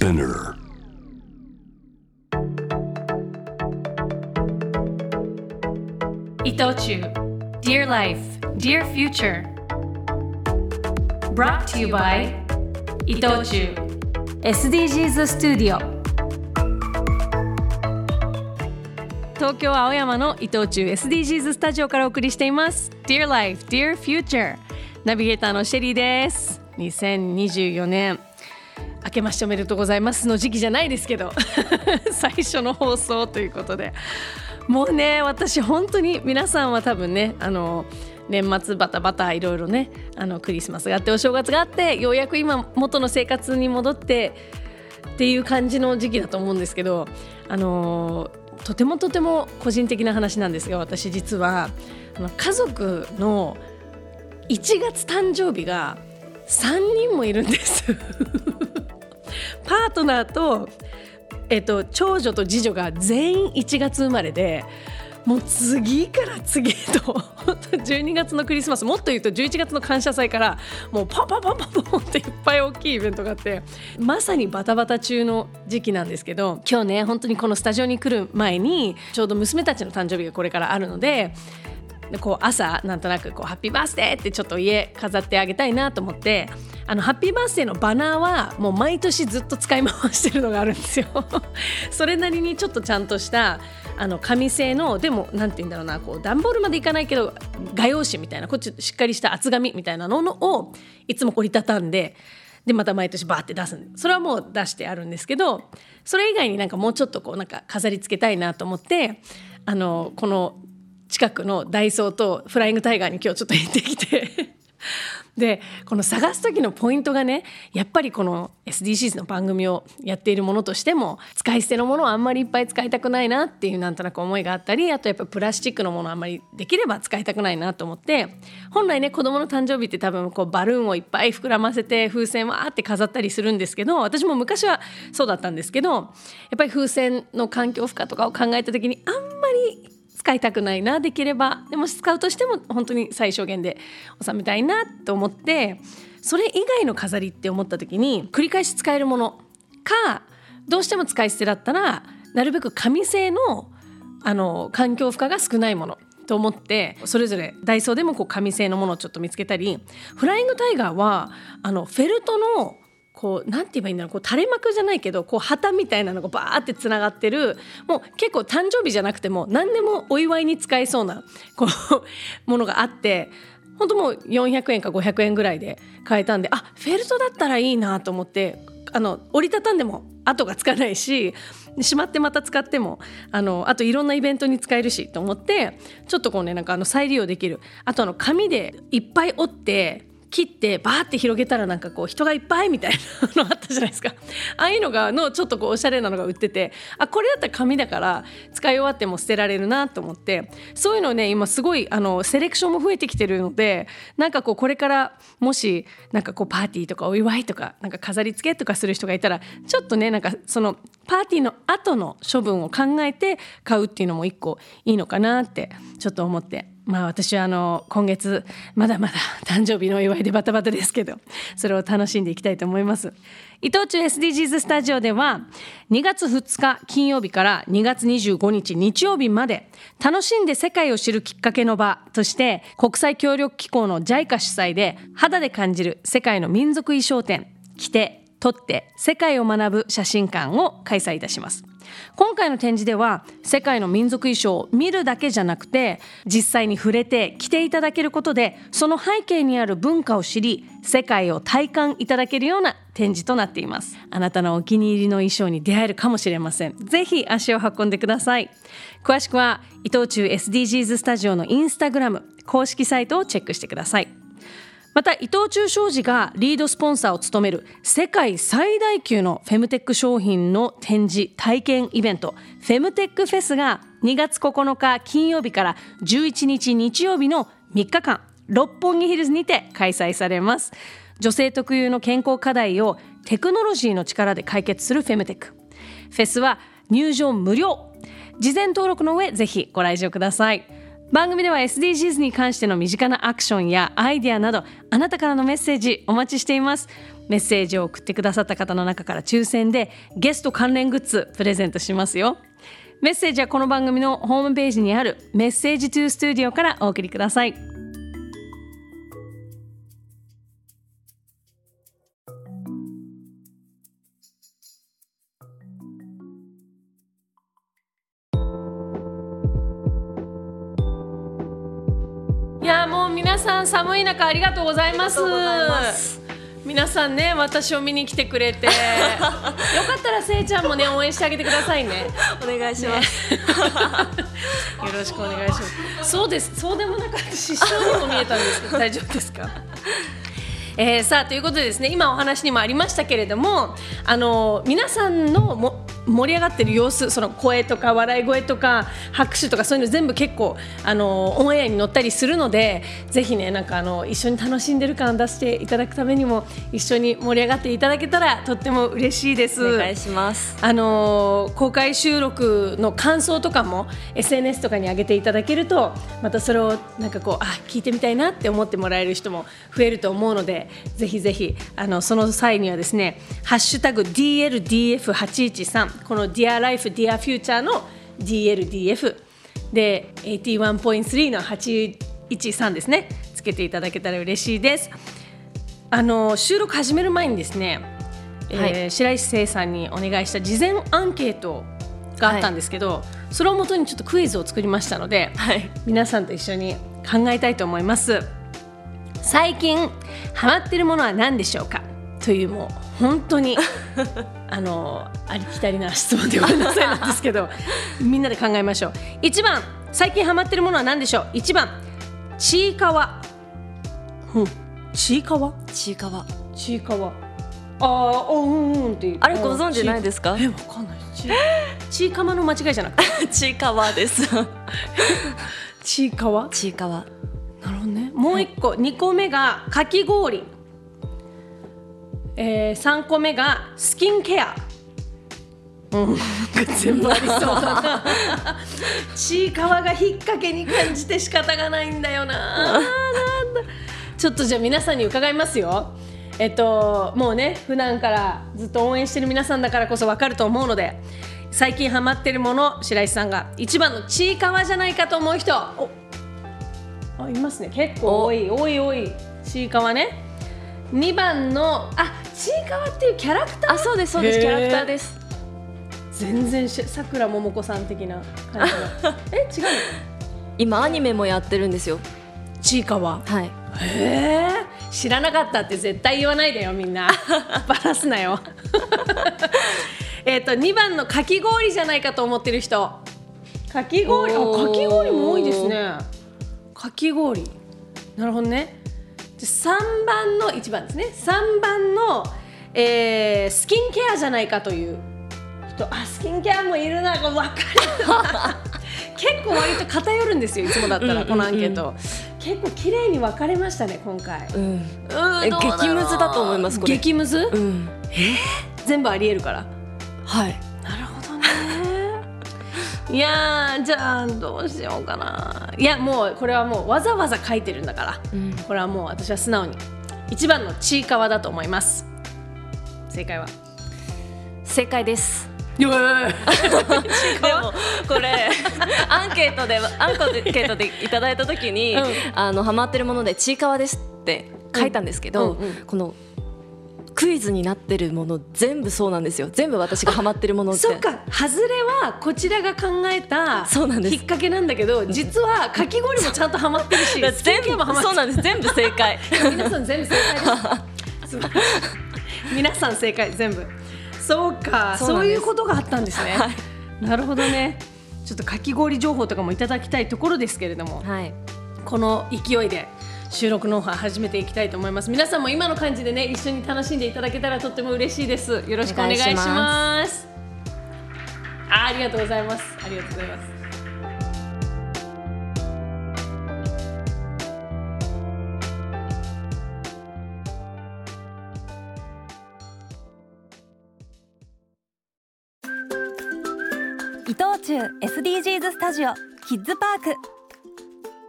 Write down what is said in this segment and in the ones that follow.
Spinner. 伊藤忠 Dear Life, Dear Future Brought to you by 伊藤忠 SDGs スタジオ東京青山の伊藤忠 SDGs スタジオからお送りしています Dear Life, Dear Future ナビゲーターのシェリーです2024年明けましておめでとうございますの時期じゃないですけど 最初の放送ということで。もうね私本当に皆さんは多分ねあの年末バタバタいろいろねあのクリスマスがあってお正月があってようやく今元の生活に戻ってっていう感じの時期だと思うんですけどあのとてもとても個人的な話なんですが私実は家族の1月誕生日が3人もいるんです。パートナーとえっと、長女と次女が全員1月生まれでもう次から次へと 12月のクリスマスもっと言うと11月の感謝祭からもうパンパンパンパンパンっていっぱい大きいイベントがあってまさにバタバタ中の時期なんですけど今日ね本当にこのスタジオに来る前にちょうど娘たちの誕生日がこれからあるのでこう朝なんとなくこうハッピーバースデーってちょっと家飾ってあげたいなと思ってあのハッピーバースデーのバナーはもう毎年ずっと使い回してるのがあるんですよ。それなりにちょっとちゃんとしたあの紙製のでもなんて言うんだろうなこう段ボールまでいかないけど画用紙みたいなこっちしっかりした厚紙みたいなのをいつも折りたたんででまた毎年バーって出すそれはもう出してあるんですけどそれ以外になんかもうちょっとこうなんか飾り付けたいなと思ってあのこの近くのダイソーとフライングタイガーに今日ちょっと行ってきて。でこの探す時のポイントがねやっぱりこの SDGs の番組をやっているものとしても使い捨てのものをあんまりいっぱい使いたくないなっていうなんとなく思いがあったりあとやっぱプラスチックのものあんまりできれば使いたくないなと思って本来ね子供の誕生日って多分こうバルーンをいっぱい膨らませて風船わーって飾ったりするんですけど私も昔はそうだったんですけどやっぱり風船の環境負荷とかを考えた時にあんまり使いたくないなできれば。でも使うとしても本当に最小限で収めたいなと思ってそれ以外の飾りって思った時に繰り返し使えるもの。かどうしても使い捨てだったらなるべく紙製のあの環境負荷が少ないもの。と思ってそれぞれダイソーでもこう紙製のものをちょっと見つけたりフライングタイガーはあのフェルトのこうなんて言えばいいんだろうこう垂れ幕じゃないけどこう旗みたいなのがバーってつながってるもう結構誕生日じゃなくても何でもお祝いに使えそうなこう ものがあって本当もう400円か500円ぐらいで買えたんであフェルトだったらいいなと思ってあの折りたたんでも跡がつかないししまってまた使ってもあのあといろんなイベントに使えるしと思ってちょっとこうねなんかあの再利用できる。あとあの紙でいっぱい折って切ってバーって広げたらなんかこう人がいっぱいみたいなのあったじゃないですか。ああいうのがのちょっとこうおしゃれなのが売っててあこれだったら紙だから使い終わっても捨てられるなと思ってそういうのね今すごいあのセレクションも増えてきてるのでなんかこうこれからもしなんかこうパーティーとかお祝いとかなんか飾り付けとかする人がいたらちょっとねなんかそのパーティーの後の処分を考えて買うっていうのも一個いいのかなってちょっと思って。まあ私はあの今月まだまだ誕生日のお祝いでバタバタですけどそれを楽しんでいきたいと思います。伊藤忠 SDGs スタジオでは2月2日金曜日から2月25日日曜日まで楽しんで世界を知るきっかけの場として国際協力機構の JICA 主催で肌で感じる世界の民族衣装展着て撮って世界を学ぶ写真館を開催いたします。今回の展示では世界の民族衣装を見るだけじゃなくて実際に触れて着ていただけることでその背景にある文化を知り世界を体感いただけるような展示となっています。あなたのお気に入りの衣装に出会えるかもしれません。ぜひ足を運んでください。詳しくは伊藤忠 SDGs スタジオのインスタグラム公式サイトをチェックしてください。また伊藤忠商事がリードスポンサーを務める世界最大級のフェムテック商品の展示体験イベントフェムテックフェスが2月9日金曜日から11日日曜日の3日間六本木ヒルズにて開催されます。女性特有の健康課題をテクノロジーの力で解決するフェムテック。フェスは入場無料。事前登録の上ぜひご来場ください。番組では SDGs に関しての身近なアクションやアイデアなどあなたからのメッセージお待ちしています。メッセージを送ってくださった方の中から抽選でゲスト関連グッズプレゼントしますよ。メッセージはこの番組のホームページにあるメッセージトゥーストゥディオからお送りください。皆さん寒い中ありがとうございます。皆さんね私を見に来てくれて。よかったらせいちゃんもね応援してあげてくださいね。お願いします、よろしくお願いします。そうです。そうでもなかった失笑にも見えたんですけど 大丈夫ですか？えー、さあということでですね今お話にもありましたけれどもあの皆さんのも盛り上がってる様子その声とか笑い声とか拍手とかそういうの全部結構あのオンエアに乗ったりするのでぜひねなんかあの一緒に楽しんでる感出していただくためにも一緒に盛り上がっていただけたらとっても嬉しいです。お願いしますあのー公開収録の感想とかも SNS とかに上げていただけるとまたそれをなんかこうあ聞いてみたいなって思ってもらえる人も増えると思うのでぜひぜひあのその際にはですね「ハッシュタグ #DLDF813」この Dear Life Dear Future の DLDF で81.3の813ですね。つけていただけたら嬉しいです。あの収録始める前にですね、えーはい。白石聖さんにお願いした事前アンケートがあったんですけど、それをもとにちょっとクイズを作りましたので、はい。皆さんと一緒に考えたいと思います。最近ハマってるものは何でしょうか？というもう本当にあのありきたりな質問でごめんなさいなんですけど みんなで考えましょう。1番最近ハマってるものは何でしょう？1番ちいかわ。うん。ちいかわ？ちいかわ。ちいかわ。あーおうんうんってあれご存知ないですか？えわかんない。ちちいかまの間違いじゃなくて。ちいかわです。ちいかわ？ちいかわ。なるほどね。もう一個、二、個目がかき氷。えー、三個目がスキンケア。うん、全部ありそう。だな。ちいかわが引っ掛けに感じて仕方がないんだよな。なんだ。ちょっとじゃあ皆さんに伺いますよ。えっともうね普段からずっと応援してる皆さんだからこそわかると思うので最近ハマってるもの白石さんが一番のちいかわじゃないかと思う人。おあいますね。結構多い。多い多い。ちいかわね。2番のあちいかわっていうキャラクター？あそうですそうです。キャラクターです。全然しさくらももこさん的な感じの え違うの？今アニメもやってるんですよ。ちいかわ？はい。へえ知らなかったって絶対言わないでよみんな。バラすなよ。えっと2番のかき氷じゃないかと思ってる人。かき氷？あかき氷も多いですね。かき氷。なるほどね。で3番の1番ですね。3番の、えースキンケアじゃないかという人。あスキンケアもいるな分かる。な 結構割と偏るんですよいつもだったらうんうんうんこのアンケート、結構綺麗に分かれましたね今回。うん。うーえ激ムズだと思いますこれ。激ムズ、うん。全部ありえるから。はい。なるほどね。いやーじゃあどうしようかないやもうこれはもうわざわざ書いてるんだから。うん。これはもう私は素直に一番のちいかわだと思います。正解は？正解です。でもこれ アンケートでアンケートでいただいた時に、うん。あのハマってるものでちいかわですって書いたんですけど、うんうんうん。このクイズになってるもの全部そうなんですよ。全部私がハマってるものって。そっか。外れはこちらが考えたそうなんです。きっかけなんだけど実はかき氷もちゃんとハマってるし全部ケアもハマってる。そうなんです。全部正解。皆さん全部正解です。皆さん正解全部。そうか。そういうことがあったんですね、なるほどね。ちょっとかき氷情報とかもいただきたいところですけれども。はい。この勢いで収録の方始めていきたいと思います。皆さんも今の感じでね一緒に楽しんでいただけたらとっても嬉しいです。よろしくお願いしまます。あありがとうございます。ありがとうございます。伊藤忠 SDGs スタジオキッズパーク。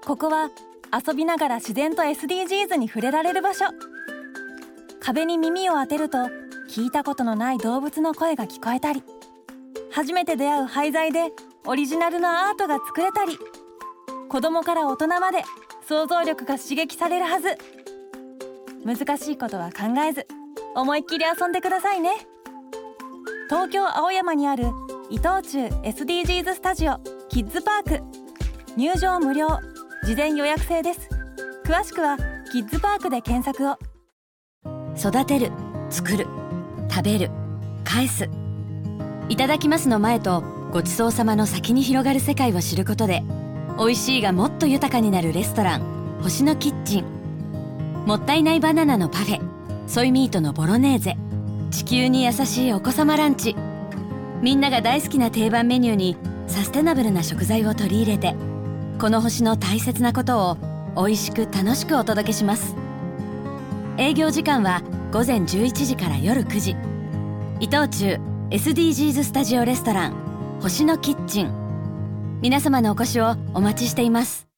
ここは遊びながら自然と SDGs に触れられる場所。壁に耳を当てると聞いたことのない動物の声が聞こえたり初めて出会う廃材でオリジナルのアートが作れたり子供から大人まで想像力が刺激されるはず。難しいことは考えず思いっきり遊んでくださいね。東京青山にある伊藤忠 SDGs スタジオキッズパーク。入場無料。事前予約制です。詳しくはキッズパークで検索を。育てる作る食べる返す。いただきますの前とごちそうさまの先に広がる世界を知ることで美味しいがもっと豊かになるレストラン星のキッチン。もったいないバナナのパフェソイミートのボロネーゼ。地球に優しいお子様ランチ。みんなが大好きな定番メニューにサステナブルな食材を取り入れてこの星の大切なことを美味しく楽しくお届けします。営業時間は午前11時から夜9時。伊藤忠 SDGs スタジオレストラン星のキッチン。皆様のお越しをお待ちしています。